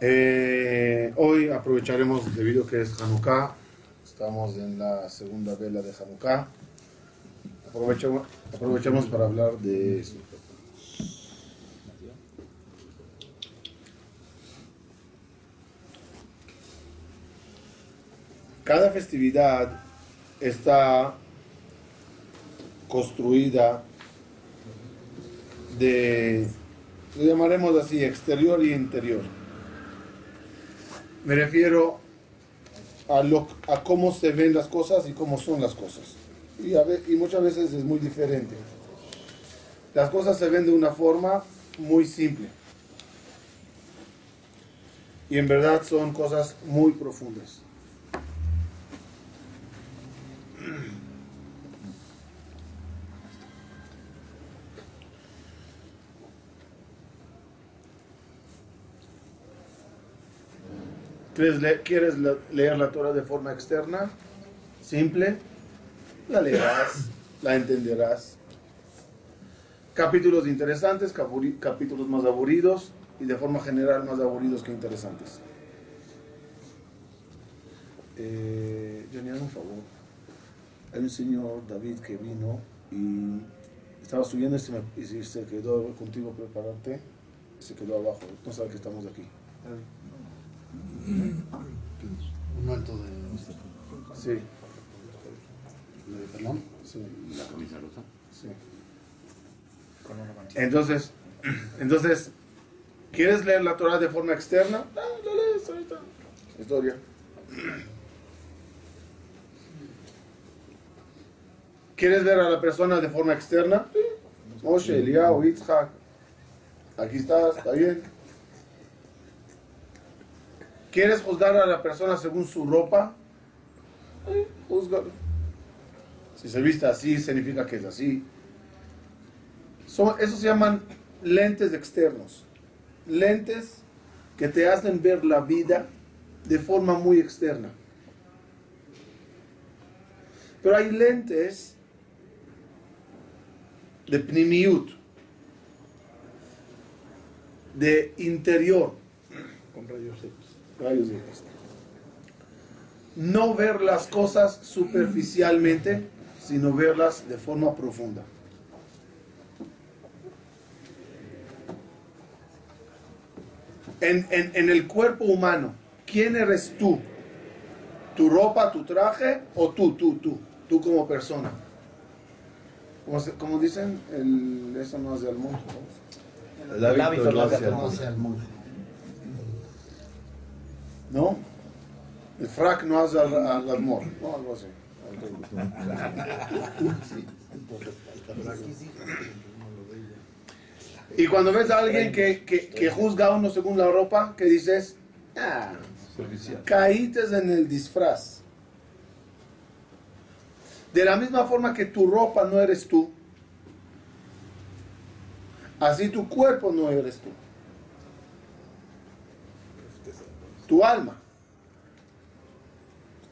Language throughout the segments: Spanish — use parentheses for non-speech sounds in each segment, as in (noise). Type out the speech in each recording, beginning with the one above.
Eh, hoy aprovecharemos, debido que es Hanukkah, estamos en la segunda vela de Hanukkah, aprovechamos, aprovechamos para hablar de eso. Cada festividad está construida de, lo llamaremos así, exterior y interior. Me refiero a cómo se ven las cosas y cómo son las cosas. Y, y muchas veces es muy diferente. Las cosas se ven de una forma muy simple. Y en verdad son cosas muy profundas. ¿Quieres leer la Torah de forma externa? Simple. La leerás, la entenderás. Capítulos interesantes, capítulos más aburridos y de forma general más aburridos que interesantes. Eh, un favor. Hay un señor, David, que vino y estaba subiendo y se, se quedó contigo prepararte. Se quedó abajo. No sabe que estamos aquí. Un manto de. Sí. ¿De perdón? Sí. La camisa rosa. Sí. Entonces, (clears throat) entonces, ¿quieres leer la Torah de forma externa? Ah, la lees ahorita. Historia. (clears throat) ¿Quieres ver a la persona de forma externa? Moshe, Eliyahu, Yitzhak. Aquí estás, está bien. ¿Quieres juzgar a la persona según su ropa? juzgalo. Si se viste así, significa que es así. Son, esos se llaman lentes externos. Lentes que te hacen ver la vida de forma muy externa. Pero hay lentes de pnimiut, de interior. No ver las cosas superficialmente, sino verlas de forma profunda. En, el cuerpo humano, ¿quién eres tú? ¿Tu ropa, tu traje o tú, tú, tú? Tú como persona. Como, dicen, el, eso no hace al monje. El hábito no hace al monje. ¿No? El frac no hace al, al ¿no? Algo así. Y cuando ves a alguien que, que, juzga a uno según la ropa, que dices, ah, caítes en el disfraz. De la misma forma que tu ropa no eres tú, así tu cuerpo no eres tú. Tu alma.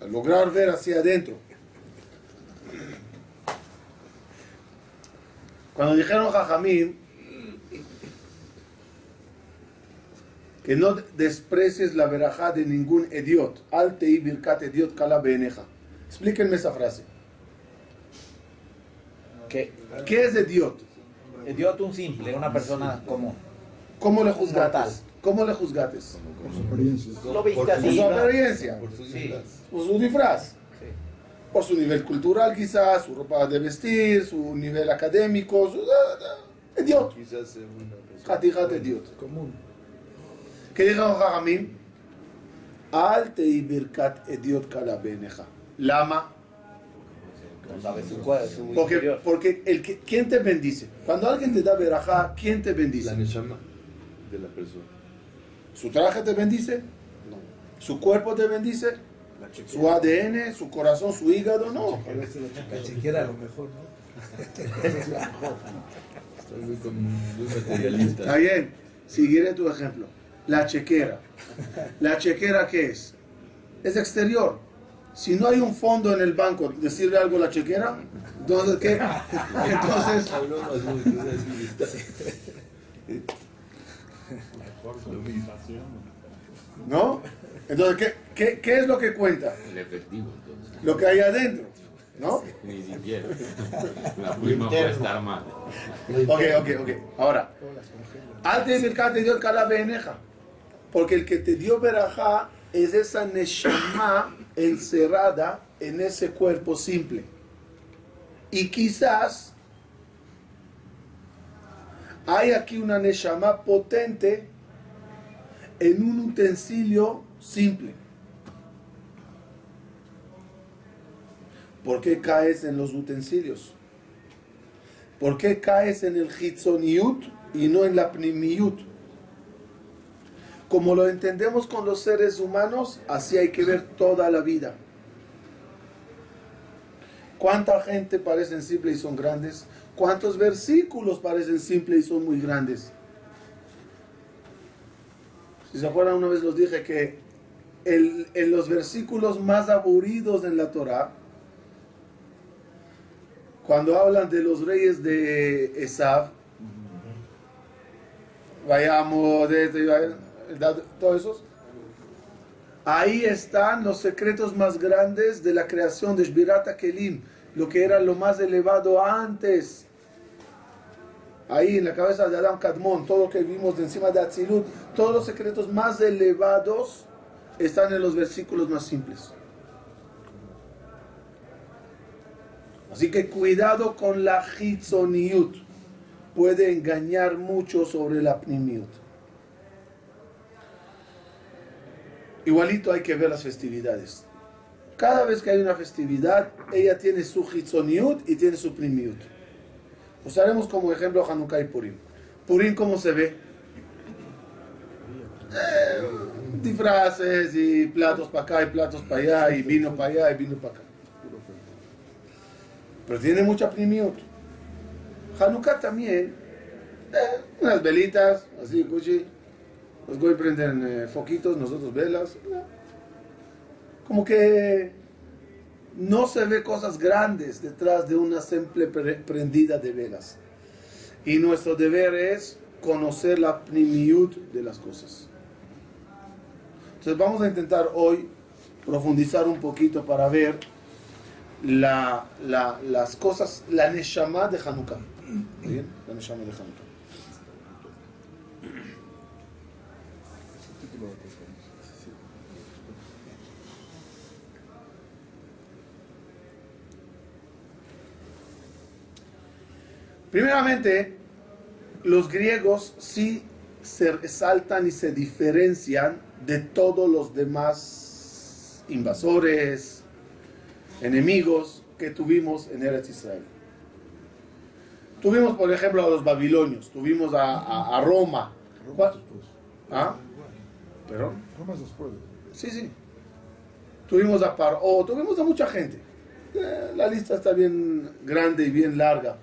lograr ver hacia adentro. Cuando dijeron Jajamín que no desprecies la verajá de ningún idiot, alte y birkat idiot kala beneja. Explíquenme esa frase. ¿Qué? ¿Qué es idiot? Idiot un simple, una persona común. ¿Cómo le juzgatas? ¿Cómo le juzgates? Por su apariencia. Lo viste por su apariencia. Por su disfraz. Por su disfraz. Por su nivel cultural quizás, su ropa de vestir, su nivel académico, su... Idiot. Quizás una persona. idiot. Común. ¿Qué dijo Jajamim? Al te birkat idiot kala beneja. Lama. Porque, porque el que, ¿quién te bendice? Cuando alguien te da verajá, ¿quién te bendice? La neshama de la persona. ¿Su traje te bendice? No. ¿Su cuerpo te bendice? ¿Su ADN, su corazón, su hígado? No. La chequera a lo mejor, ¿no? Estoy muy, muy materialista. Está bien. Seguiré tu ejemplo. La chequera. ¿La chequera qué es? Es exterior. Si no hay un fondo en el banco, ¿decirle algo a la chequera? Entonces, ¿qué? (laughs) Entonces... ¿No? Entonces, ¿qué, qué, qué es lo que cuenta? El efectivo, entonces. Lo que hay adentro. ¿No? Ni siquiera. La prima puede estar mal. Ok, ok, ok. Ahora, antes del te dio el beneja. Porque el que te dio verajá es esa neshama encerrada en ese cuerpo simple. Y quizás hay aquí una neshama potente en un utensilio simple. ¿Por qué caes en los utensilios? ¿Por qué caes en el hitzoniut y no en la pnimiut? Como lo entendemos con los seres humanos, así hay que ver toda la vida. ¿Cuánta gente parecen simples y son grandes? ¿Cuántos versículos parecen simples y son muy grandes? Si se acuerdan, una vez los dije que en los versículos más aburridos en la Torah, cuando hablan de los reyes de Esav, vayamos de, todos esos, ahí están los secretos más grandes de la creación de Shbirata Kelim, lo que era lo más elevado antes. Ahí en la cabeza de Adam Kadmon, todo lo que vimos de encima de Atzilut, todos los secretos más elevados están en los versículos más simples. Así que cuidado con la hitzoniut. Puede engañar mucho sobre la pnimiut. Igualito hay que ver las festividades. Cada vez que hay una festividad, ella tiene su hitzoniut y tiene su pnimiut. Usaremos como ejemplo Hanukkah y Purim. Purim, ¿cómo se ve? Eh, disfraces y platos para acá y platos para allá y vino para allá y vino para acá. Pero tiene mucha primiut. Hanukkah también, eh, unas velitas, así, cuchi. Los voy a prender eh, foquitos, nosotros velas. Como que no se ve cosas grandes detrás de una simple prendida de velas. Y nuestro deber es conocer la primiut de las cosas. Entonces vamos a intentar hoy profundizar un poquito para ver la, la, las cosas, la Neshama de Hanukkah. ¿Bien? La Neshama de Hanukkah. Primeramente, los griegos sí se resaltan y se diferencian de todos los demás invasores, enemigos que tuvimos en Eretz Israel. Tuvimos, por ejemplo, a los babilonios, tuvimos a, a, Roma. ¿Ah? ¿Perdón? Roma después. Sí, sí. Tuvimos a Paro, tuvimos a mucha gente. Eh, la lista está bien grande y bien larga.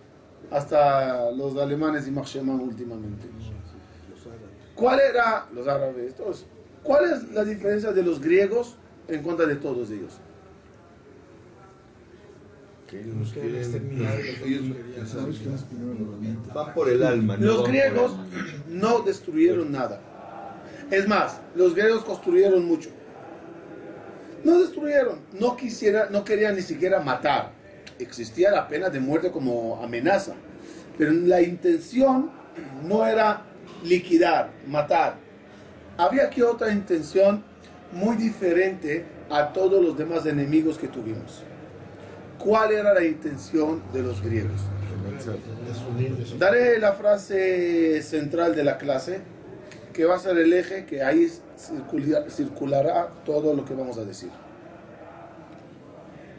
Hasta los alemanes y Marcheman últimamente. ¿Cuál era, los árabes, todos, cuál es la diferencia de los griegos en contra de todos ellos? Van por el alma. Los griegos no destruyeron nada. Es más, los griegos construyeron mucho. No destruyeron, no quisiera, no querían ni siquiera matar. Existía la pena de muerte como amenaza, pero la intención no era liquidar, matar. Había aquí otra intención muy diferente a todos los demás enemigos que tuvimos. ¿Cuál era la intención de los griegos? Daré la frase central de la clase, que va a ser el eje que ahí circulará todo lo que vamos a decir.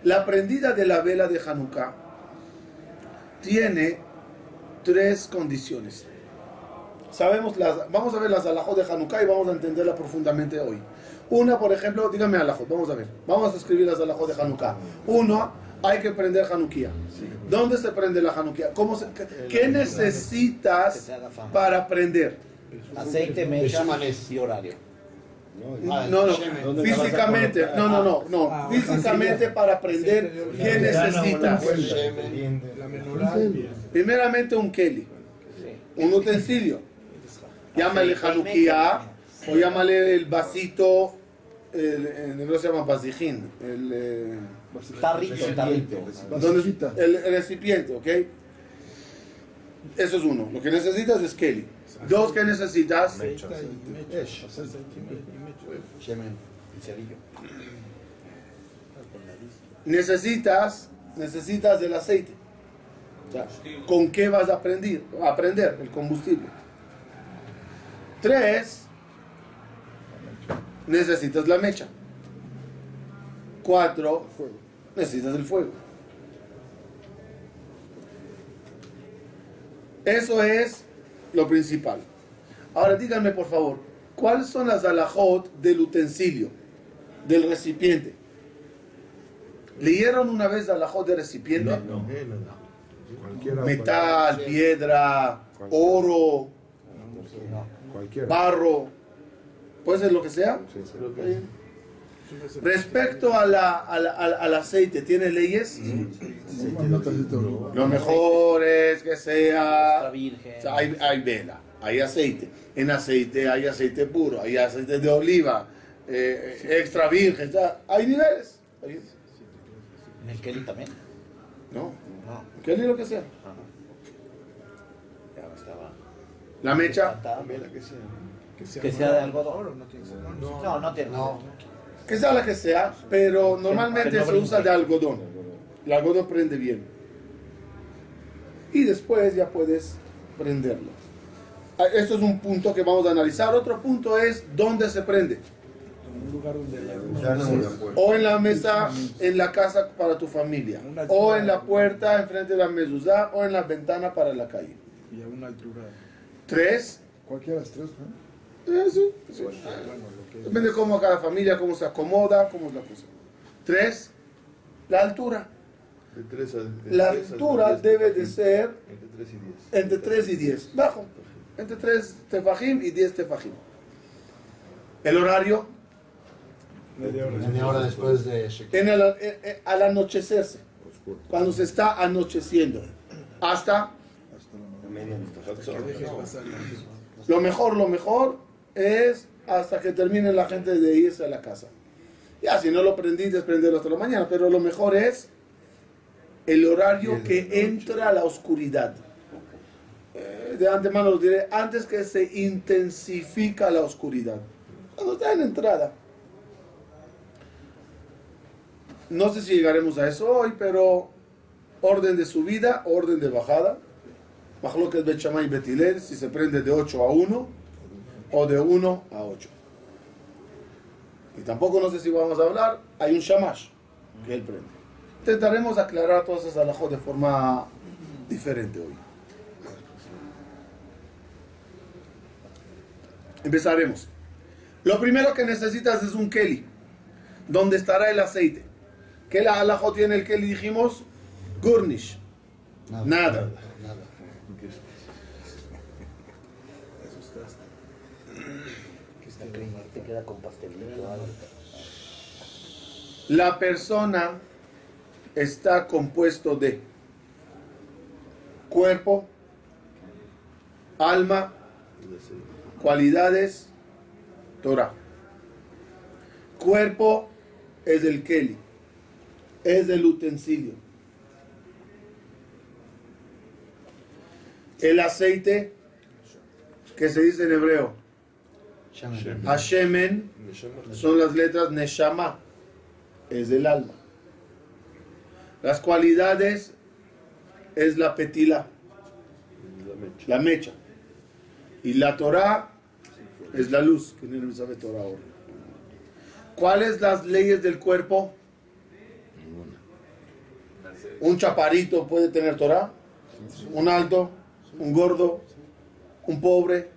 La prendida de la vela de Hanukkah tiene tres condiciones. Sabemos las, vamos a ver las alajos de Hanukkah y vamos a entenderla profundamente hoy. Una, por ejemplo, dígame alajot, vamos a ver. Vamos a escribir las alajot de Hanukkah. Uno, hay que prender Hanukkah. ¿Dónde se prende la Hanukkah? ¿Cómo se, ¿Qué necesitas para prender? Aceite, mecha y horario. No, no, físicamente, no, no, no, no, físicamente para aprender, ¿qué necesitas? Primeramente un keli, un utensilio. Llámale mecha. o llámale el vasito, el, en hebreo se llama basijín, el, eh, Tarrito, el, el recipiente, ¿ok? Eso es uno. Lo que necesitas es Kelly. Dos, que necesitas? Shemen. Necesitas, necesitas del aceite. O sea, ¿Con qué vas a aprender? A aprender el combustible. Tres, necesitas la mecha. Cuatro, necesitas el fuego. Eso es lo principal. Ahora díganme por favor, ¿cuáles son las alajot del utensilio, del recipiente? ¿Leyeron una vez alajot de recipiente? Cualquiera. Metal, piedra, oro, barro, puede ser lo que sea. Respecto a la- a la- al, al aceite, ¿tiene leyes? Lo mejor es que Extra sea... virgen. sea, hay, hay vela, hay aceite. En aceite hay aceite puro, hay aceite de oliva, eh, extra virgen. sea, hay niveles. Hay- En el Kelly también. No, No. ¿qué es lo que sea? Ya estaba. La mecha, Que sea de algodón. No, no tiene. No. Que sea la que sea, pero normalmente no se usa de algodón. El algodón prende bien. Y después ya puedes prenderlo. Ah, Esto es un punto que vamos a analizar. Otro punto es dónde se prende. Un lugar donde la O en la mesa, en la casa para tu familia. O en la puerta, enfrente de la mezuzá. O en la ventana para la calle. y a una altura. Tres. Cualquiera de las tres, ¿no? eh, sí, sí. Depende de cómo cada familia, cómo se acomoda, cómo es la cosa. Tres. La altura. La altura debe de ser Entre 3 y 10. entre 3 y 10. Bajo. Entre 3 tefajim y 10 tefajim. El horario media hora. Media hora después de en el- eh, eh, al anochecerse. Cuando se está anocheciendo. Hasta la lo mejor, lo mejor es hasta que termine la gente de irse a la casa. Ya, si no lo prendí, desprenderlo hasta la mañana. Pero lo mejor es el horario que entra a la oscuridad. Eh, de antemano lo diré, antes que se intensifica la oscuridad. Cuando está en entrada. No sé si llegaremos a eso hoy, pero orden de subida, orden de bajada. Mahloket Bet y Bet Hillel, si se prende de 8 a 1 o de 1 a 8. Y tampoco no sé si vamos a hablar, hay un Shamash que él prende. Intentaremos aclarar todas esas alajos de forma diferente hoy. Empezaremos. Lo primero que necesitas es un Kelly, donde estará el aceite. ¿Qué la alajo tiene el Kelly? Dijimos, Gurnish. Nada. Nada. Te queda con pastelito. algo. La persona está compuesto de cuerpo, alma, cualidades, Torah. Cuerpo es el Kelly, es el utensilio. El aceite, que se dice en hebreo. Hashemen, son las letras Neshama, es el alma. Las cualidades es la petila, la mecha. Y la Torah es la luz, que no sabe Torah ahora. ¿Cuáles las leyes del cuerpo? Un chaparito puede tener Torah, un alto, un gordo, un pobre,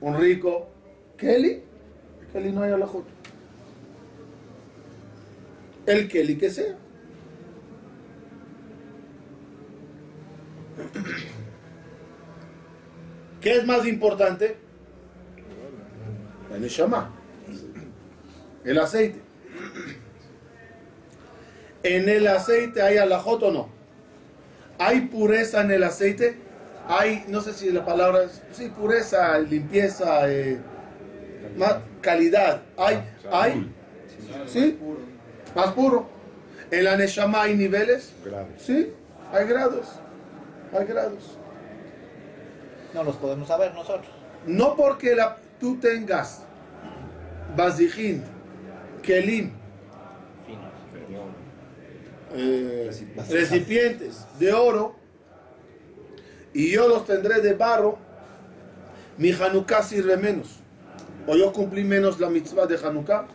un rico. Kelly, Kelly no hay alajot. El Kelly que sea. ¿Qué es más importante? La neshama. El aceite. ¿En el aceite hay alajot o no? ¿Hay pureza en el aceite? hay, no sé si la palabra sí, pureza, limpieza, eh, más calidad. Hay, hay, sí, más puro. En la Neshama hay niveles, sí, hay grados, hay grados. No los podemos saber nosotros. No porque la, tú tengas Bazijín, Kelim, eh, recipientes de oro y yo los tendré de barro, mi Hanukkah sirve menos. O yo cumplí menos la mitzvah de Hanukkah.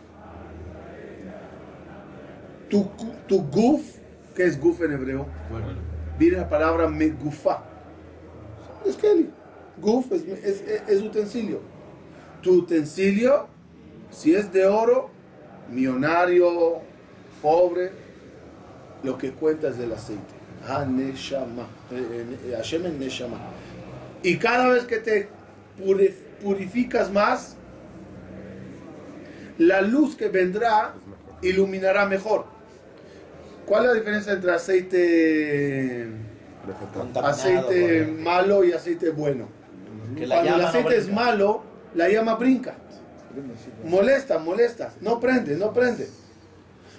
Tu, tu guf, que es guf en hebreo, viene la palabra megufa. Es Kelly. Guf es, es, utensilio. Tu utensilio, si es de oro, millonario, pobre, lo que cuenta es del aceite. Ha-neshama. Eh, Hashem es neshama. Y cada vez que te puri- purificas más, la luz que vendrá iluminará mejor. ¿Cuál es la diferencia entre aceite, aceite malo y aceite bueno? que la Cuando el llama no aceite es malo, la llama brinca. Molesta, molesta. No prende, no prende.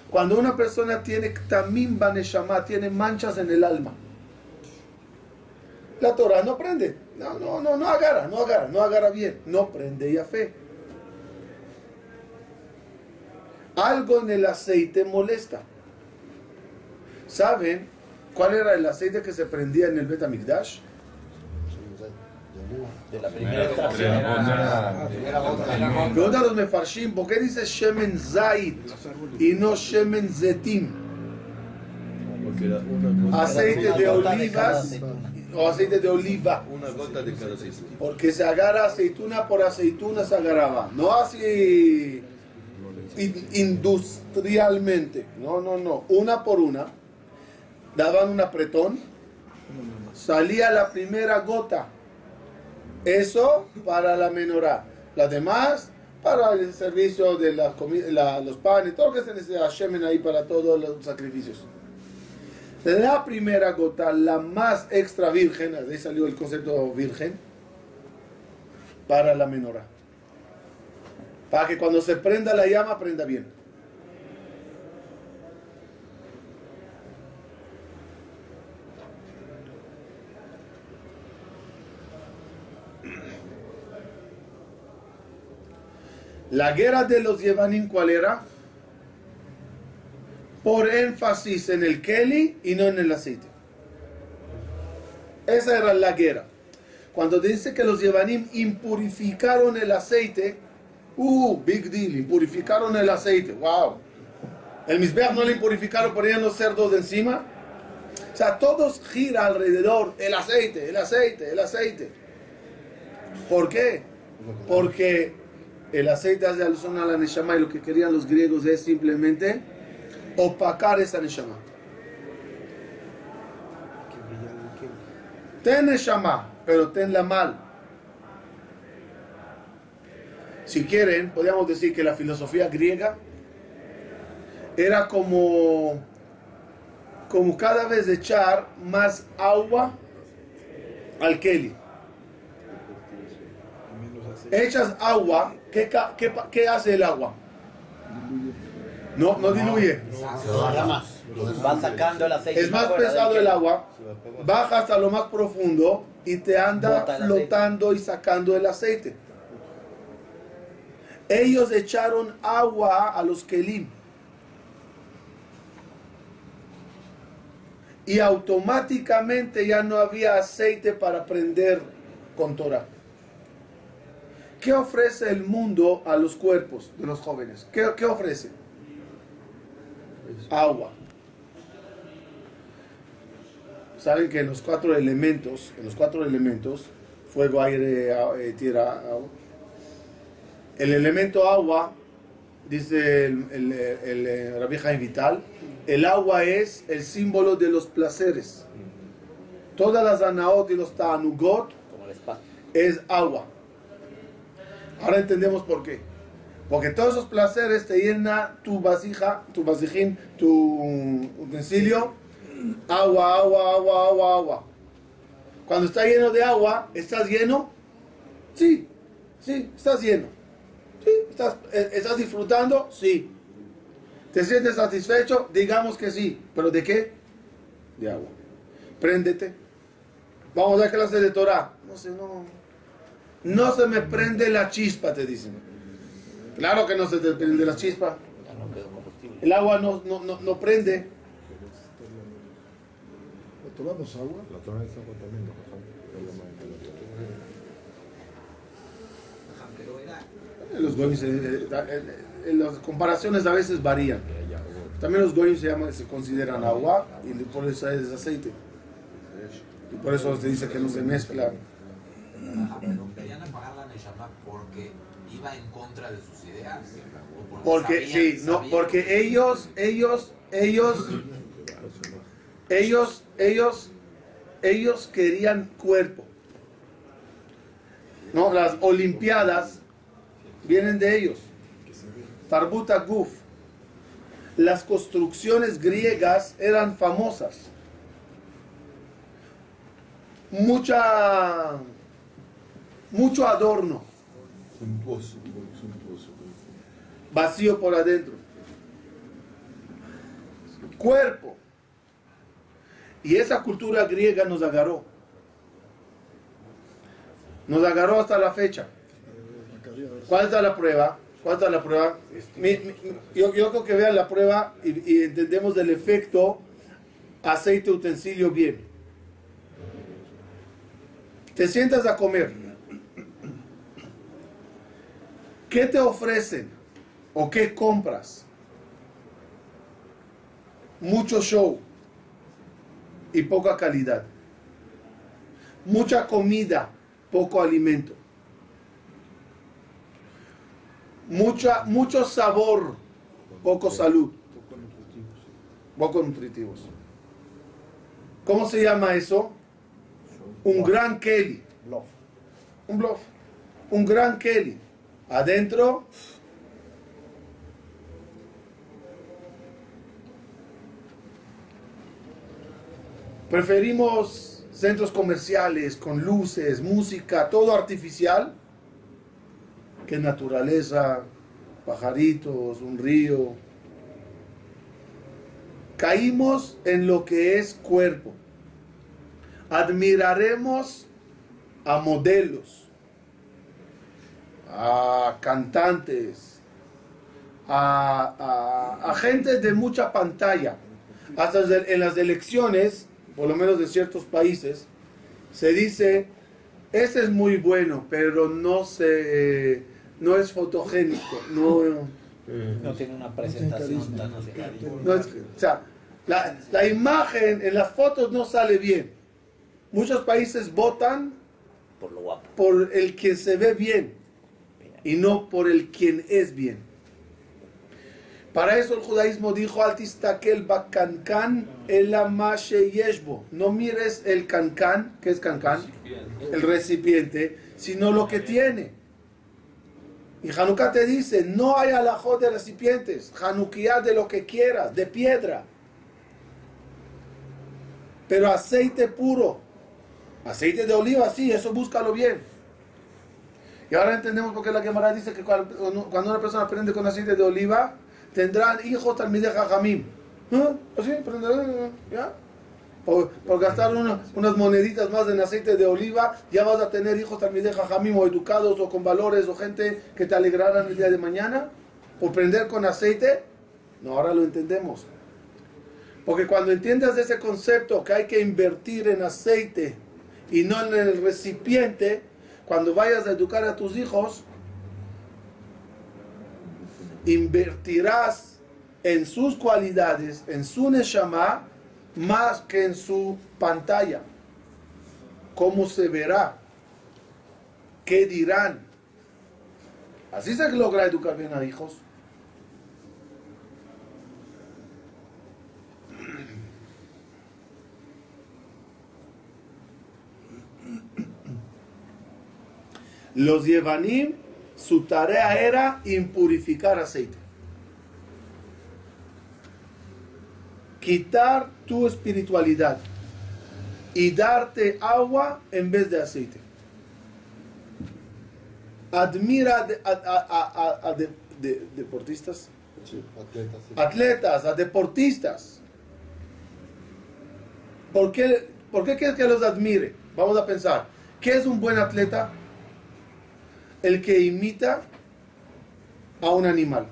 Cuando una persona tiene también baneshama, tiene manchas en el alma. La Torah no prende. No, no, no, no agarra, no agarra, no agarra bien. No prende ya fe. Algo en el aceite molesta. ¿Saben cuál era el aceite que se prendía en el Betamigdash? De la primera extracción. Pregunta a los mefarshim, ¿por qué dice Shemen Zait y no Shemen Zetim? Aceite de Una gota de cada olivas aceituna. o aceite de oliva. Una gota de cada aceite. Porque se agarra aceituna por aceituna, se agarraba. No así industrialmente. No, no, no. Una por una. Daban un apretón. Salía la primera gota. Eso para la menorá. Las demás para el servicio de los panes, todo lo que se necesita, shemen ahí para todos los sacrificios. La primera gota, la más extra virgen, de ahí salió el concepto virgen, para la menorá. Para que cuando se prenda la llama, prenda bien. La guerra de los Yevanim, ¿cuál era? Por énfasis en el Kelly y no en el aceite. Esa era la guerra. Cuando dice que los Yevanim impurificaron el aceite, uh, big deal, impurificaron el aceite, wow. El Mizbeach no le impurificaron, ponían los cerdos de encima. O sea, todos gira alrededor el aceite, el aceite, el aceite. ¿Por qué? Porque el aceite hace alusión a la Neshama y lo que querían los griegos es simplemente opacar esa Neshama. Ten Neshama, pero tenla mal. Si quieren, podríamos decir que la filosofía griega era como, como cada vez echar más agua al Kelly. Echas agua, ¿qué, hace el agua? No, no diluye. Va sacando el aceite. Es más pesado el agua, baja hasta lo más profundo y te anda flotando y sacando el aceite. Ellos echaron agua a los kelim. Y automáticamente ya no había aceite para prender con Torah. ¿Qué ofrece el mundo a los cuerpos de los jóvenes? ¿Qué, qué ofrece? Agua. Saben que en los cuatro elementos, en los cuatro elementos, fuego, aire, eh, tierra, agua. El elemento agua, dice el, el, el, eh, Rabbi Jaime Vital, el agua es el símbolo de los placeres. Todas las anaot y los tanugot el es agua. Ahora entendemos por qué. Porque todos esos placeres te llena tu vasija, tu vasijín, tu utensilio, agua, agua, agua, agua, agua. Cuando está lleno de agua, ¿estás lleno? Sí, sí, estás lleno. Sí, ¿estás, eh, ¿estás disfrutando? Sí. ¿Te sientes satisfecho? Digamos que sí. ¿Pero de qué? De agua. Préndete. Vamos a dar clase de Torah. No sé, no. No se me prende la chispa, te dicen. Claro que no se te prende la chispa. El agua no, no, no, no prende. ¿Tomamos agua? La Torah está contamiento, Los goyim, se- eh, eh, eh, las comparaciones a veces varían. También los goyim se, llaman, se consideran agua y por eso es aceite. Y por eso se dice que no se mezcla. Pero querían apagar la Neshama porque iba en contra de sus ideas. Porque, sabían- sí, no, porque ellos, ellos, ellos, ellos, ellos, ellos querían cuerpo. No, las olimpiadas vienen de ellos. Tarbuta Guf. Las construcciones griegas eran famosas. Mucha, mucho adorno, vacío por adentro. Cuerpo. Y esa cultura griega nos agarró. Nos agarró hasta la fecha. ¿Cuál es la prueba? ¿Cuál es la prueba? Mi- mi- yo, yo creo que vean la prueba y, y entendemos el efecto aceite utensilio bien. Te sientas a comer. ¿Qué te ofrecen? ¿O qué compras? Mucho show y poca calidad. Mucha comida, poco alimento. Mucha, mucho sabor, poco salud. Poco nutritivos. ¿Cómo se llama eso? Un gran Kelly. Un bluff. Un gran Kelly. Adentro. Preferimos centros comerciales con luces, música, todo artificial, que naturaleza, pajaritos, un río. Caímos en lo que es cuerpo. Admiraremos a modelos, a cantantes, a, a- de mucha pantalla. Hasta en las elecciones, por lo menos de ciertos países, se dice, ese es muy bueno, pero no, se, no es fotogénico. No, No tiene una presentación tan no es- o sea, la, la imagen en las fotos no sale bien. Muchos países votan Por lo guapo. por el quien se ve bien y no por el quien es bien. Para eso el judaísmo dijo altistakel bakankan el yeshbo. No mires el cancán, ¿qué es cancán? El recipiente, sino lo que tiene. Y Hanukkah te dice, no hay alajot de recipientes, Hanukkah de lo que quieras, de piedra. Pero aceite puro, aceite de oliva, sí, eso búscalo bien. Y ahora entendemos por qué la Gemara dice que cuando una persona prende con aceite de oliva, tendrán hijos también de jajamim. ¿Ah? ¿Así? ¿Ya? Por, por gastar una- unas moneditas más en aceite de oliva, ya vas a tener hijos también de jajamim o educados o con valores o gente que te alegrarán el día de mañana. Por prender con aceite, no, ahora lo entendemos. Porque cuando entiendas ese concepto que hay que invertir en aceite y no en el recipiente, cuando vayas a educar a tus hijos, invertirás en sus cualidades, en su neshama, más que en su pantalla. ¿Cómo se verá? ¿Qué dirán? Así se logra educar bien a hijos. Los Yevanim, su tarea era impurificar aceite. Quitar tu espiritualidad y darte agua en vez de aceite. Admira de- a, a- a- a- a de- de- deportistas, Sí, atletas. sí. atletas, a deportistas. ¿Por qué, ¿Por qué quieres que los admire? Vamos a pensar. ¿Qué es un buen atleta? El que imita a un animal.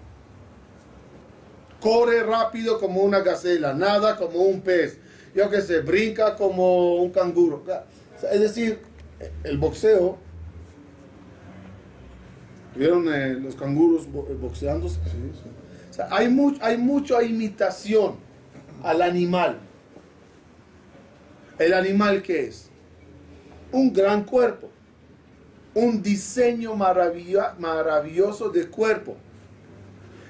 Corre rápido como una gacela, nada como un pez. Yo qué sé, brinca como un canguro. Es decir, el boxeo. ¿Vieron eh, los canguros bo- boxeando? O sea, hay, mu- hay mucha imitación al animal. ¿El animal qué es? Un gran cuerpo. Un diseño maravilloso de cuerpo.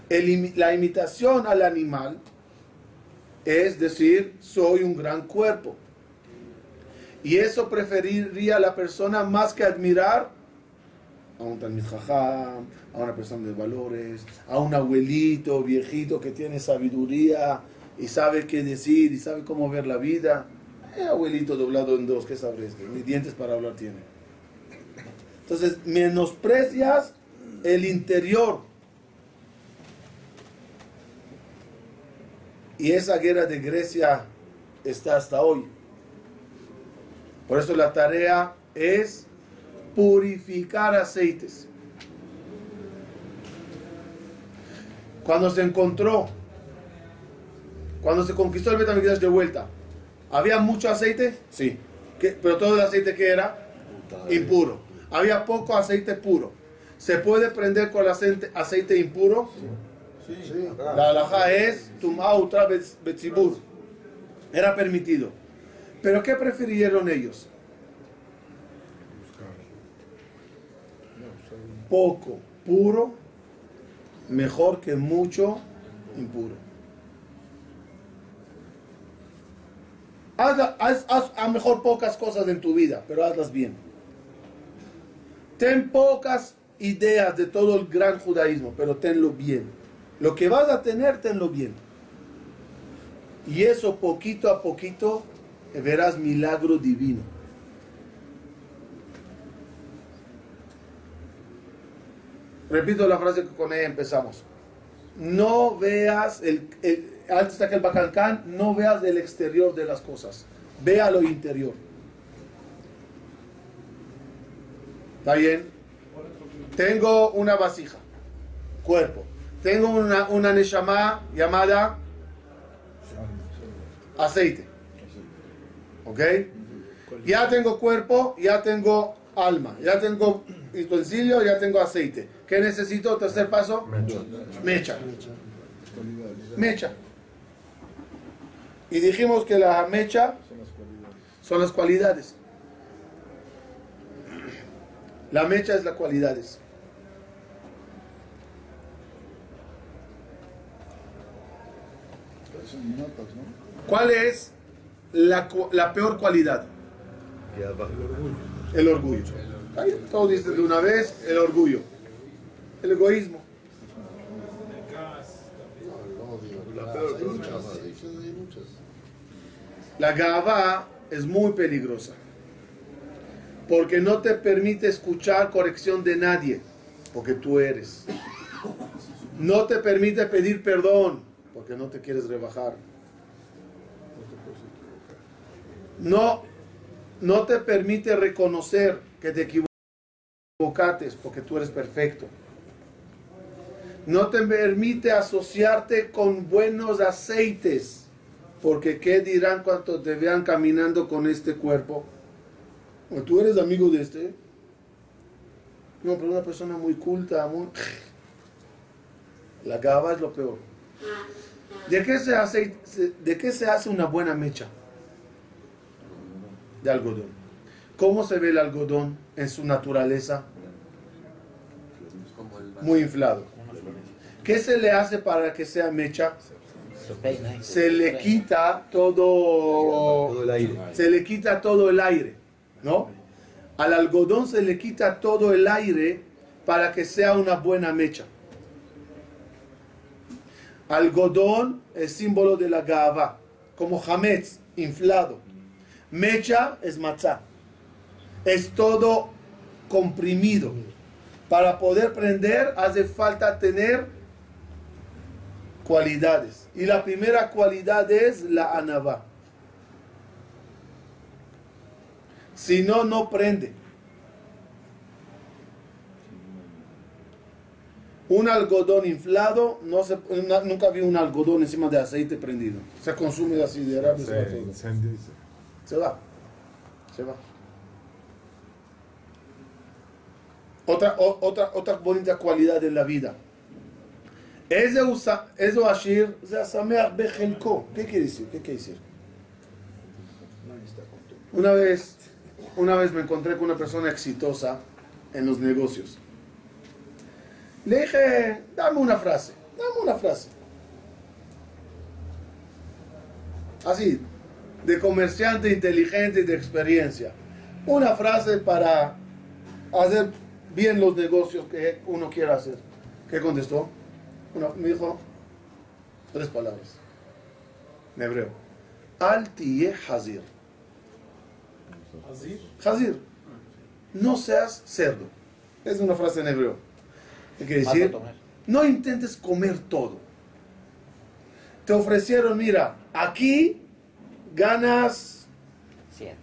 La imitación al animal es decir, soy un gran cuerpo. Y eso preferiría la persona más que admirar a un Jajam, a una persona de valores, a un abuelito viejito que tiene sabiduría y sabe qué decir y sabe cómo ver la vida. Eh, abuelito doblado en dos, ¿qué sabes? Ni dientes para hablar tiene. Entonces, menosprecias el interior. Y esa guerra de Grecia está hasta hoy. Por eso la tarea es purificar aceites. Cuando se encontró, cuando se conquistó el Betamigdash de vuelta, ¿había mucho aceite? Sí. ¿Qué? Pero todo el aceite que era impuro. Había poco aceite puro. ¿Se puede prender con aceite, aceite impuro? Sí. La alhaja es tumá utra betz- betzibur. Era permitido. Pero ¿qué prefirieron ellos? Poco puro, mejor que mucho impuro. Haz, haz- haz a mejor pocas cosas en tu vida, pero hazlas bien. Ten pocas ideas de todo el gran judaísmo, pero tenlo bien. Lo que vas a tener, tenlo bien. Y eso poquito a poquito eh, verás milagro divino. Repito la frase que con ella empezamos. No veas el, antes está que el bacancán, no veas el exterior de las cosas. Vea lo interior. ¿Está bien? Tengo una vasija, cuerpo. Tengo una, una neshama llamada aceite. ¿Ok? Ya tengo cuerpo, ya tengo alma, ya tengo utensilio, ya tengo aceite. ¿Qué necesito? Tercer paso. Mecha. Mecha. Y dijimos que la mecha son las cualidades. La mecha es las cualidades. ¿Cuál es la, la peor cualidad? El orgullo. Ahí, Todos dicen de una vez el orgullo. El egoísmo. La gaba es muy peligrosa. Porque no te permite escuchar corrección de nadie. Porque tú eres. No te permite pedir perdón. Porque no te quieres rebajar. No, no te permite reconocer que te equivocaste porque tú eres perfecto. No te permite asociarte con buenos aceites porque ¿qué dirán cuando te vean caminando con este cuerpo? Tú eres amigo de este. No, pero una persona muy culta, muy... La gaba es lo peor. ¿De qué se hace, de qué se hace una buena mecha? De algodón. ¿Cómo se ve el algodón en su naturaleza? Muy inflado. ¿Qué se le hace para que sea mecha? Se le quita todo, se le quita todo el aire, ¿no? Al algodón se le quita todo el aire para que sea una buena mecha. Algodón es símbolo de la gava, como hametz, inflado. Mecha es matzá. Es todo comprimido. Para poder prender hace falta tener cualidades. Y la primera cualidad es la anabá. Si no, no prende. Un algodón inflado, no se, nunca vi un algodón encima de aceite prendido. Se consume así de rápido. Se, va. Se va. Otra, otra, otra bonita cualidad de la vida. Eso Ashir, ¿Qué quiere decir? ¿Qué quiere decir? Una vez, una vez me encontré con una persona exitosa en los negocios. Le dije, dame una frase, dame una frase. Así, de comerciante inteligente y de experiencia. Una frase para hacer bien los negocios que uno quiera hacer. ¿Qué contestó? Una- me dijo tres palabras. En hebreo. Al tiye hazir. Hazir. No seas cerdo. Es una frase en hebreo. ¿Qué quiere Vas a decir? No intentes comer todo. Te ofrecieron, mira, aquí ganas 100.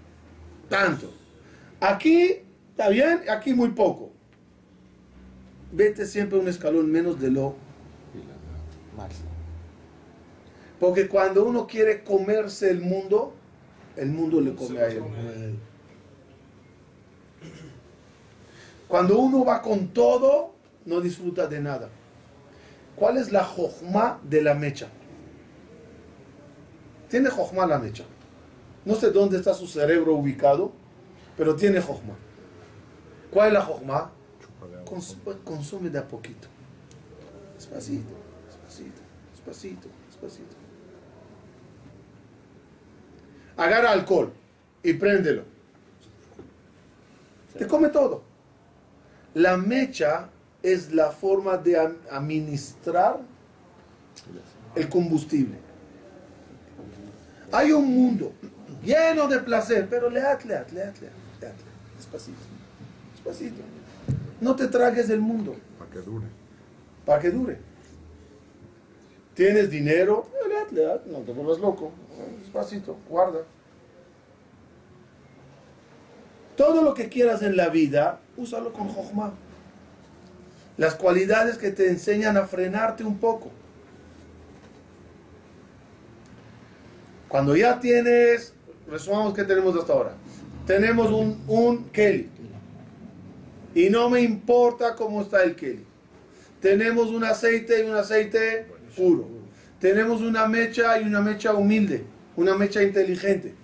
tanto. Aquí está bien, aquí muy poco. Vete siempre un escalón menos de lo. Máximo. Porque cuando uno quiere comerse el mundo, el mundo le come a él. Cuando uno va con todo, no disfruta de nada. ¿Cuál es la jojma de la mecha? Tiene jojma la mecha. No sé dónde está su cerebro ubicado, pero tiene jojma. ¿Cuál es la jojma? Cons- consume de a poquito. Despacito, despacito, despacito, despacito. Agarra alcohol y préndelo. Te come todo. La mecha es la forma de administrar el combustible. Hay un mundo lleno de placer, pero leat, leat, leat, leat, leat, despacito, despacito. No te tragues el mundo Para que dure. para que dure. Tienes dinero, leat, leat, no te vuelvas loco, despacito, guarda. Todo lo que quieras en la vida, úsalo con Jochma. Las cualidades que te enseñan a frenarte un poco. Cuando ya tienes, resumamos que tenemos hasta ahora. Tenemos un, un Kelly. Y no me importa cómo está el Kelly. Tenemos un aceite y un aceite puro. Tenemos una mecha y una mecha humilde. Una mecha inteligente.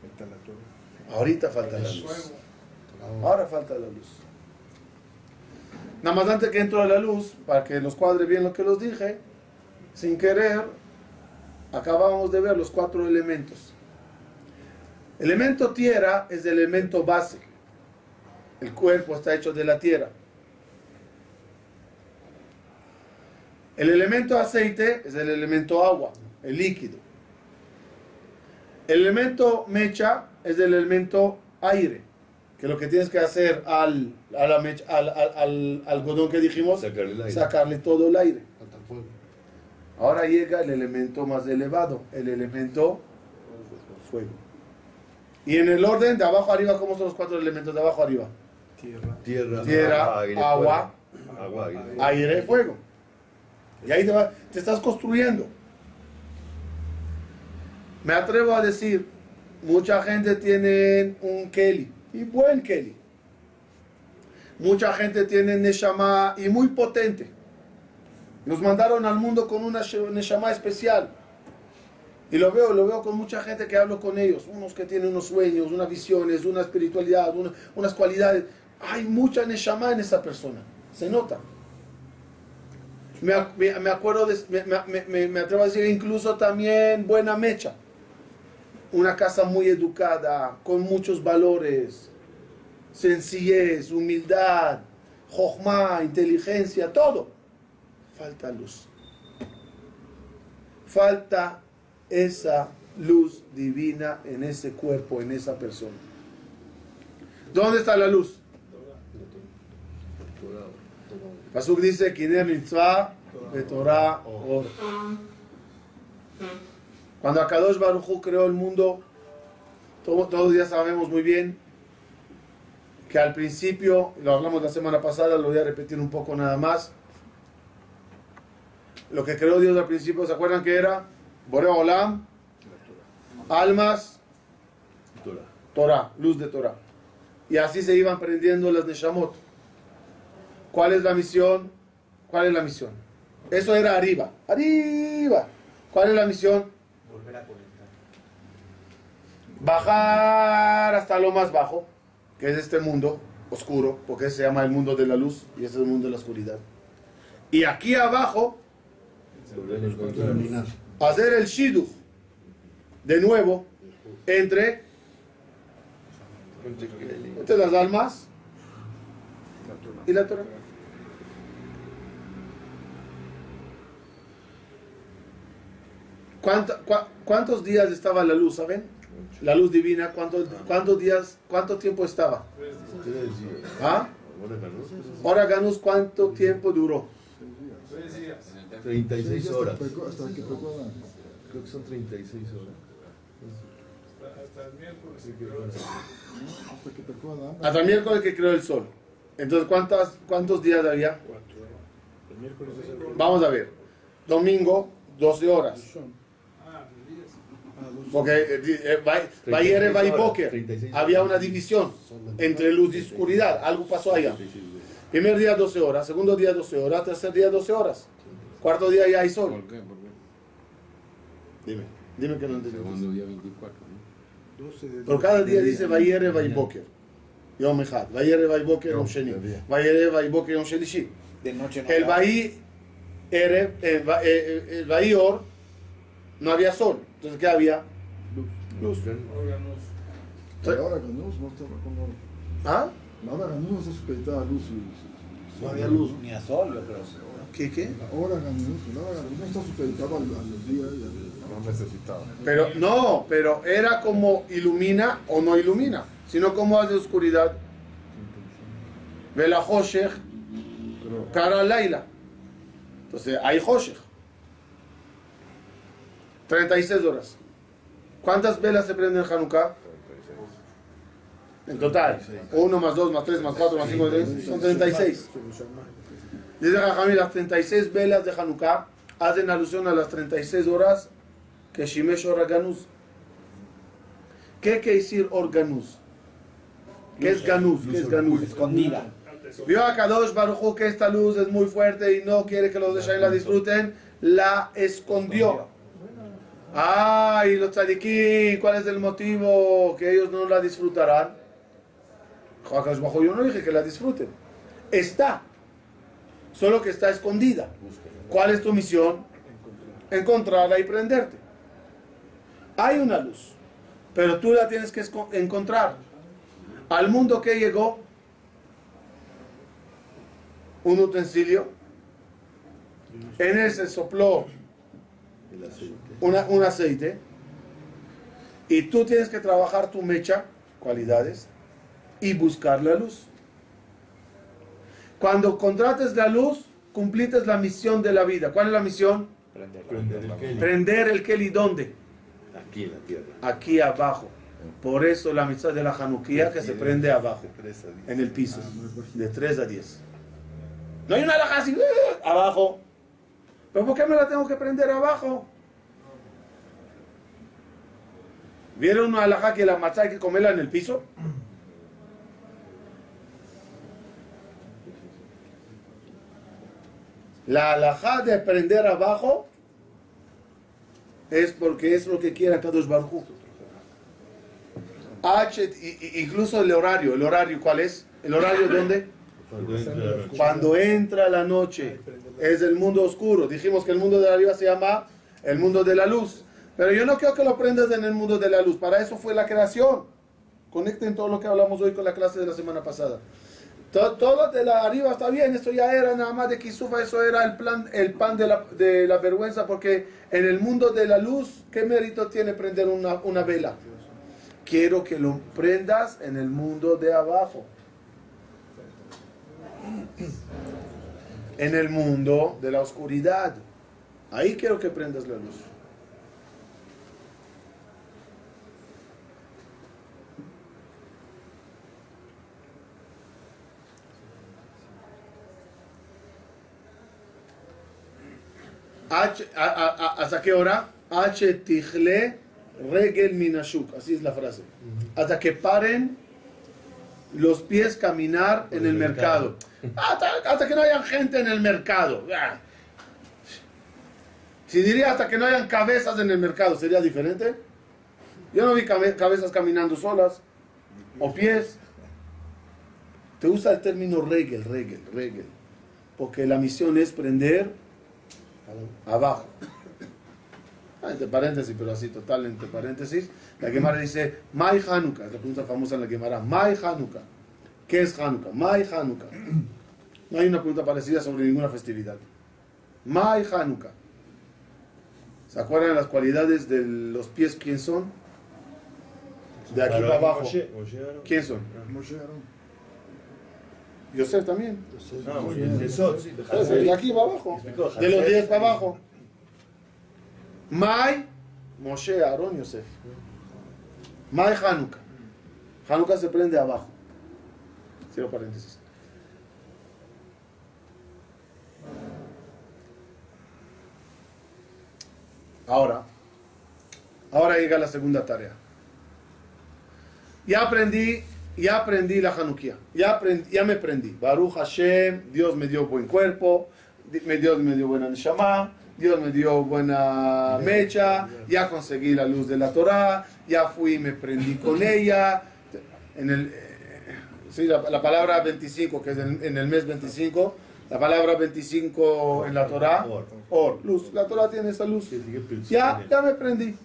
Falta la torre. Ahorita falta la luz. Ahora falta la luz. Nada más antes que entro a la luz, para que los cuadre bien lo que los dije, sin querer, acabamos de ver los cuatro elementos. Elemento tierra es el elemento base. El cuerpo está hecho de la tierra. El elemento aceite es el elemento agua, el líquido. El elemento mecha es el elemento aire, que lo que tienes que hacer al, a la mecha- al, al- al algodón que dijimos, Sacarle el aire. sacarle todo el aire. Ahora llega el elemento más elevado, el elemento fuego. Y en el orden de abajo arriba, ¿cómo son los cuatro elementos de abajo arriba? Tierra. Tierra, Tierra, aire, agua, agua, aire. aire, fuego. Y ahí te, va- te estás construyendo. Me atrevo a decir, mucha gente tiene un Kelly, y buen Kelly. Mucha gente tiene Neshama y muy potente. Nos mandaron al mundo con una sh- Neshama especial. Y lo veo, lo veo con mucha gente que hablo con ellos, unos que tienen unos sueños, unas visiones, una espiritualidad, una- unas cualidades. Hay mucha Neshama en esa persona, se nota. Me, ac- me- me acuerdo, de, me- me atrevo a decir incluso también buena mecha. Una casa muy educada, con muchos valores, sencillez, humildad, jochma, inteligencia, todo. Falta luz. Falta esa luz divina en ese cuerpo, en esa persona. ¿Dónde está la luz? Pasuk dice, Kiner mitzvah, Torah, or. Cuando Akadosh Baruj creó el mundo, todos, todos ya sabemos muy bien que al principio, lo hablamos la semana pasada, lo voy a repetir un poco nada más. Lo que creó Dios al principio, ¿se acuerdan que era? Borea Olam, almas, Torah, luz de Torah. Y así se iban prendiendo las Neshamot. ¿Cuál es la misión? ¿Cuál es la misión? Eso era arriba, arriba. ¿Cuál es la misión? Bajar hasta lo más bajo, que es este mundo oscuro, porque se llama el mundo de la luz y este es el mundo de la oscuridad. Y aquí abajo, hacer el Shidu de nuevo entre, entre las almas y la Torah. ¿Cuánta- cua- ¿Cuántos días estaba la luz, saben? La luz divina, ¿cuántos, cuántos días, cuánto tiempo estaba? ¿Ah? Ahora Ganus, ¿cuánto tiempo duró? 36 horas. Hasta que. Creo que son 36 horas. Hasta que pecó Adán. Hasta el miércoles que creó el sol. Entonces, ¿cuántas, ¿cuántos días había? El miércoles es el Vamos a ver. Domingo, 12 horas. Porque eh, eh, Bay- Bayere 36 Bay horas, Boker. 36 Había una división entre luz y oscuridad. Algo pasó allá. Primer día 12 horas, segundo día 12 horas, tercer día 12 horas. Cuarto día ya hay sol. ¿Por qué? ¿Por qué? Dime, dime que no entendí. Segundo día 24. ¿no? 12 de Por cada día dice Bayere Bay Boker. Yom Echad. Bayere Bay Boker Yom Sheni. Bayere Bay Boker Yom Shelishi. De noche no. El da. Bahí Ere, el, Ba- eh, eh, el Bahí Or, no había sol. Entonces, ¿qué había? Luz. Pero ahora Ganús no estaba con. ¿Ah? Ahora no está supeditada a luz. No había luz ni a sol, yo creo. ¿Qué, qué? Ahora Ganús, ahora no está supeditado al- a los días y al... No necesitaba. Pero, no, pero era como ilumina o no ilumina, sino como hace oscuridad. Vela Hoshech, cara Laila. Entonces, hay Hoshech. 36 horas. ¿Cuántas velas se prenden en Hanukkah? En total. 1 más 2 más 3 más 4 más 5 más 6. Son 36. Dice Jajamí, las 36 velas de Hanukkah hacen alusión a las 36 horas que Shimesh Oraganus. ¿Qué quiere decir Organus? ¿Qué es Ganus? ¿Qué es Ganus? Escondida. Vio a Kadosh Baruj Hu que esta luz es muy fuerte y no quiere que los de Shain la disfruten, la escondió. Ah, y los tzadikí, ¿cuál es el motivo que ellos no la disfrutarán? Hu, yo no dije que la disfruten. Está, solo que está escondida. ¿Cuál es tu misión? Encontrarla y prenderte. Hay una luz, pero tú la tienes que encontrar. Al mundo que llegó, un utensilio, en él se sopló. Una- un aceite y tú tienes que trabajar tu mecha, cualidades, y buscar la luz. Cuando contrates la luz, cumplites la misión de la vida. ¿Cuál es la misión? Prender el Kelly. Prender el Kelly, ¿dónde? Aquí en la tierra. Aquí abajo. Por eso la misión de la Hanukkah que se prende abajo, en el piso, de 3 a 10. No hay una alhaja así, ¡uh! abajo. ¿Pero por qué me la tengo que prender abajo? ¿Vieron una alhaja que la matzá hay que comerla en el piso? La alhaja de prender abajo es porque es lo que quiere Kadosh Baruj incluso el horario, ¿el horario cuál es? ¿El horario dónde? Cuando. Cuando entra la noche, es el mundo oscuro. Dijimos que el mundo de arriba se llama el mundo de la luz. Pero yo no quiero que lo prendas en el mundo de la luz. Para eso fue la creación. Conecten todo lo que hablamos hoy con la clase de la semana pasada. Todo, todo de la arriba está bien, esto ya era nada más de Kisufa, eso era el plan, el pan de la, de la vergüenza, porque en el mundo de la luz, ¿qué mérito tiene prender una, una vela? Quiero que lo prendas en el mundo de abajo. En el mundo de la oscuridad. Ahí quiero que prendas la luz. H, a- a- a- ¿Hasta qué hora? Regel minashuk. Así es la frase. Hasta que paren los pies caminar en el mercado. (laughs) Hasta, hasta que no haya gente en el mercado. Ah. Si diría hasta que no hayan cabezas en el mercado, ¿sería diferente? Yo no vi cabe- cabezas caminando solas. O pies. Te usa el término regel, regel, regel. Porque la misión es prender abajo. Ah, entre paréntesis, pero así total, entre paréntesis. La Gemara dice, Mai Hanukkah, es la pregunta famosa en la Gemara, Mai Hanukkah. ¿Qué es Hanukkah? Mai Hanukkah. No hay una pregunta parecida sobre ninguna festividad. Mai Hanukkah. ¿Se acuerdan de las cualidades de los pies? ¿Quién son? De aquí para abajo. ¿Quién son? Yosef también. Ah, Moshe, de Sot. De aquí para abajo. De los 10 para abajo. Mai, Moshe, Aarón, Yosef. Mai, Hanukkah. Hanukkah se prende abajo. Cierro paréntesis. Ahora, ahora llega la segunda tarea. Ya aprendí, ya aprendí la Hanukkah. Ya, aprendí, ya me aprendí. Baruch Hashem, Dios me dio buen cuerpo, Dios me dio buena neshama, Dios me dio buena mecha, ya conseguí la luz de la Torah, ya fui y me prendí con (laughs) ella. En el, eh, sí, la, la palabra 25, que es en, en el mes 25, la palabra 25 en la Torah, Or. or, luz. La Torah tiene esa luz. Ya, ya me prendí.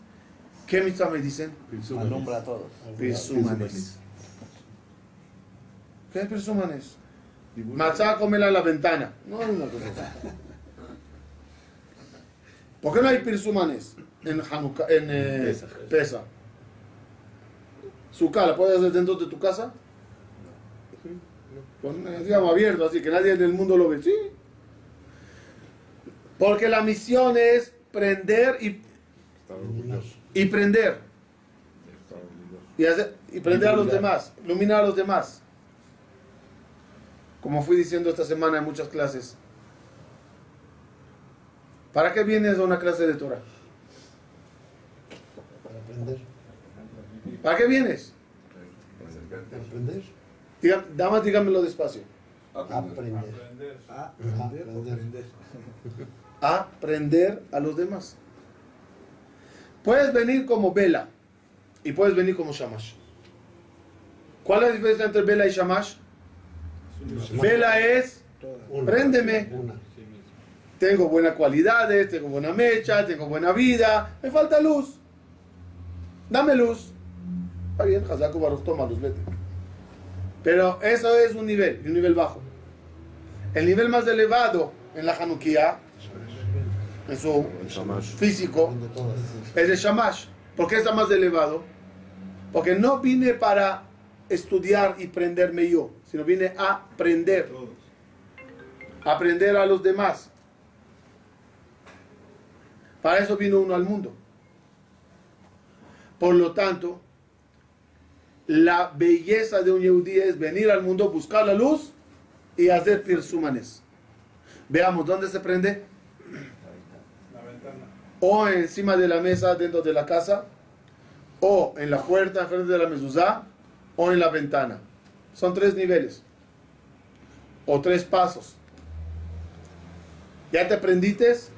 ¿Qué mitzvah me dicen? Alumbra a todos. ¿Qué es presumanes? Matzá, cómela en la ventana. No hay una cosa así. ¿Por qué no hay presumanes en Hanukkah, en eh. Pesaj? ¿Sukkah la puedes hacer dentro de tu casa? Con, eh, digamos, abierto, así que nadie en el mundo lo ve. Sí. Porque la misión es prender y, y prender. Hacer- y prender a los demás, iluminar a los demás. Como fui diciendo esta semana en muchas clases. ¿Para qué vienes a una clase de Torah? Para aprender. ¿Para qué vienes? Para aprender. Diga, damas, dígamelo despacio. Aprender. A Aprender. aprender. Aprender a los demás. Puedes venir como vela y puedes venir como shamash. ¿Cuál es la diferencia entre vela y shamash? Vela es. Préndeme. Tengo buenas cualidades, tengo buena mecha, tengo buena vida, me falta luz. Dame luz. Está bien, Hazaku Baruch, toma luz, vete. Pero eso es un nivel, un nivel bajo. El nivel más elevado en la Hanukkah, en su físico, es el Shamash. ¿Por qué está más elevado? Porque no vine para estudiar y prenderme yo, sino vine a aprender. Aprender a los demás. Para eso vino uno al mundo. Por lo tanto, la belleza de un yehudí es venir al mundo, buscar la luz y hacer pirsumanes. Veamos, ¿dónde se prende? O encima de la mesa dentro de la casa, o en la puerta enfrente de la mezuzá, o en la ventana. Son tres niveles, o tres pasos. ¿Ya te prendites?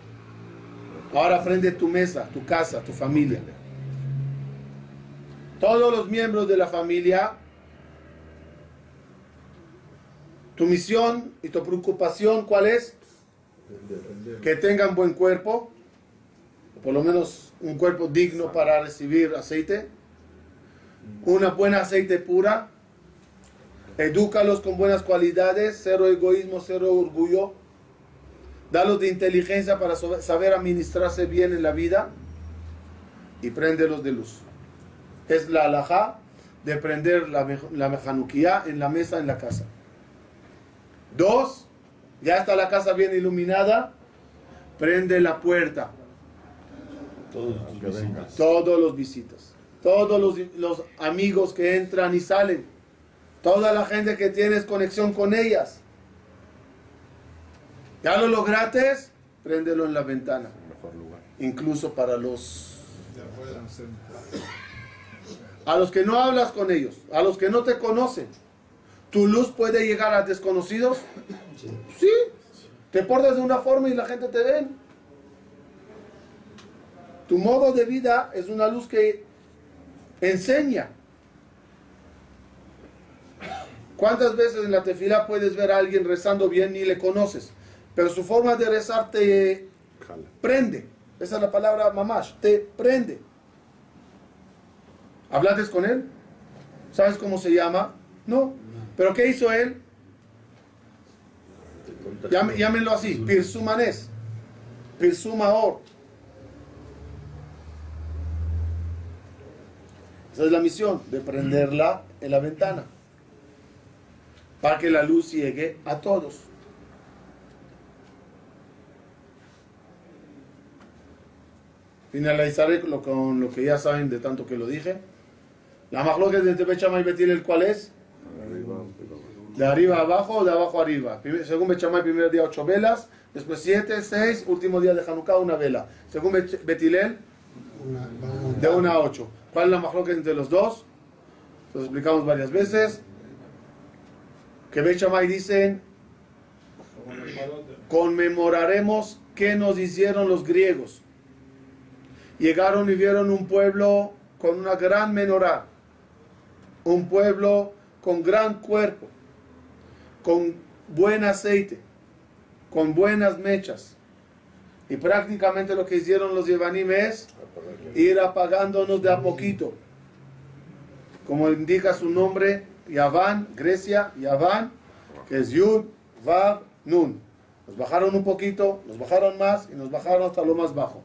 Ahora prende tu mesa, tu casa, tu familia. Todos los miembros de la familia, tu misión y tu preocupación, ¿cuál es? Que tengan buen cuerpo, por lo menos un cuerpo digno para recibir aceite, una buena aceite pura Edúcalos con buenas cualidades, cero egoísmo, cero orgullo. Dalos de inteligencia para saber administrarse bien en la vida y préndelos de luz. Es la alajá de prender la, la mejanuquía en la mesa en la casa. Dos, ya está la casa bien iluminada, prende la puerta. Todos los visitas, todos los, los amigos que entran y salen, toda la gente que tienes conexión con ellas. ¿Ya lo lograste? Préndelo en la ventana. Incluso para los... A los que no hablas con ellos, a los que no te conocen. ¿Tu luz puede llegar a desconocidos? Sí. Te portas de una forma y la gente te ve. Tu modo de vida es una luz que enseña. ¿Cuántas veces en la tefila puedes ver a alguien rezando bien ni le conoces? Pero su forma de rezar te prende. Esa es la palabra mamash, te prende. ¿Hablaste con él? ¿Sabes cómo se llama? No. ¿Pero qué hizo él? Llámenlo así, Pirsumanes. Pirsumaor. Esa es la misión, de prenderla en la ventana. Para que la luz llegue a todos. Finalizaré con lo que ya saben de tanto que lo dije. La majloque de Bechamay Betil, ¿el cuál es? De arriba a abajo o de abajo a arriba. Según Bechamay, primer día ocho velas, después siete, seis, último día de Hanukkah una vela. Según Betilel, de una a ocho. ¿Cuál es la majloque entre los dos? Lo explicamos varias veces. Que Bechamay dicen, conmemoraremos qué nos hicieron los griegos. Llegaron y vieron un pueblo con una gran menorá, un pueblo con gran cuerpo, con buen aceite, con buenas mechas. Y prácticamente lo que hicieron los Yevanim es ir apagándonos de a poquito. Como indica su nombre, Yaván, Grecia, Yaván, que es Yud, Vav, Nun. Nos bajaron un poquito, nos bajaron más y nos bajaron hasta lo más bajo.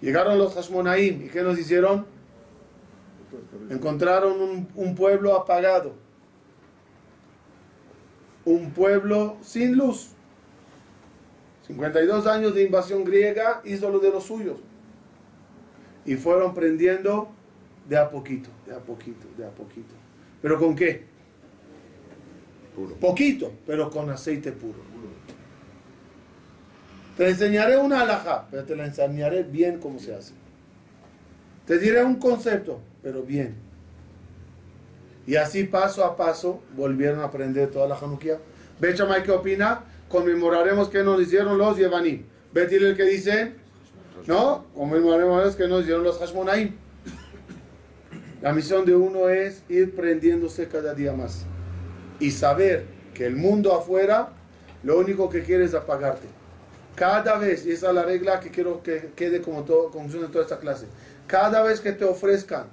Llegaron los Hashmonaim y ¿qué nos hicieron? Encontraron un, un pueblo apagado, un pueblo sin luz. 52 años de invasión griega hizo lo de los suyos. Y fueron prendiendo de a poquito, de a poquito, de a poquito. ¿Pero con qué? Poquito, pero con aceite puro. Te enseñaré una alhaja, pero te la enseñaré bien cómo se hace. Te diré un concepto, pero bien. Y así paso a paso volvieron a aprender toda la Hanukkah. Bechamay, ¿qué opina? Conmemoraremos que nos hicieron los Yevanim. Betil el que dice, no, conmemoraremos que nos hicieron los Hashmonaim. La misión de uno es ir prendiéndose cada día más. Y saber que el mundo afuera lo único que quiere es apagarte. Cada vez, y esa es la regla que quiero que quede como todo, conclusión de toda esta clase, cada vez que te ofrezcan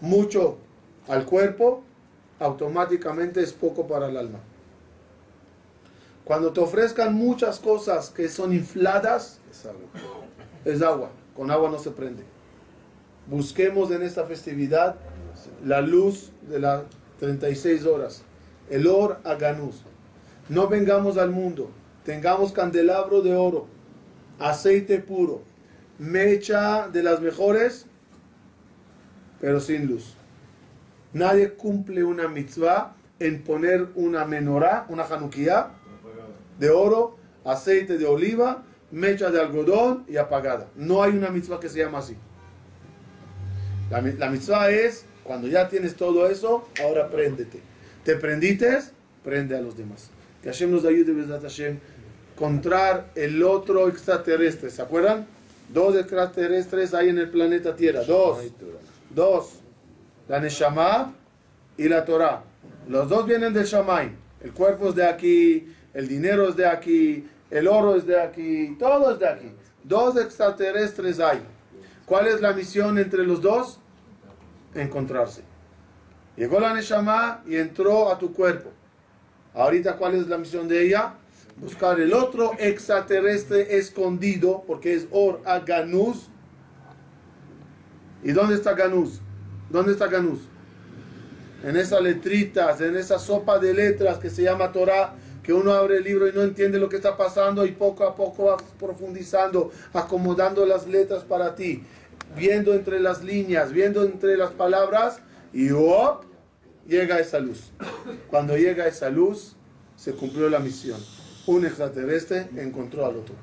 mucho al cuerpo, automáticamente es poco para el alma. Cuando te ofrezcan muchas cosas que son infladas, es agua. Con agua no se prende. Busquemos en esta festividad la luz de las 36 horas, el or a ganús. No vengamos al mundo, tengamos candelabro de oro, aceite puro, mecha de las mejores, pero sin luz. Nadie cumple una mitzvah en poner una menorá, una hanukkah de oro, aceite de oliva, mecha de algodón y apagada. No hay una mitzvah que se llama así. La, la mitzvah es, cuando ya tienes todo eso, ahora préndete. ¿Te prendiste? Prende a los demás. Que Hashem nos ayude, Bezat Hashem, encontrar el otro extraterrestre. ¿Se acuerdan? Dos extraterrestres hay en el planeta Tierra. Dos. Dos. La Neshama y la Torah. Los dos vienen del Shamay. El cuerpo es de aquí, el dinero es de aquí, el oro es de aquí, todo es de aquí. Dos extraterrestres hay. ¿Cuál es la misión entre los dos? Encontrarse. Llegó la Neshama y entró a tu cuerpo. Ahorita, ¿cuál es la misión de ella? Buscar el otro extraterrestre escondido, porque es Or Aganuz. ¿Y dónde está Ganuz? ¿Dónde está Ganuz? En esas letritas, en esa sopa de letras que se llama Torah, que uno abre el libro y no entiende lo que está pasando y poco a poco va profundizando, acomodando las letras para ti, viendo entre las líneas, viendo entre las palabras y ¡op! llega esa luz. Cuando llega esa luz, se cumplió la misión. Un extraterrestre encontró al otro.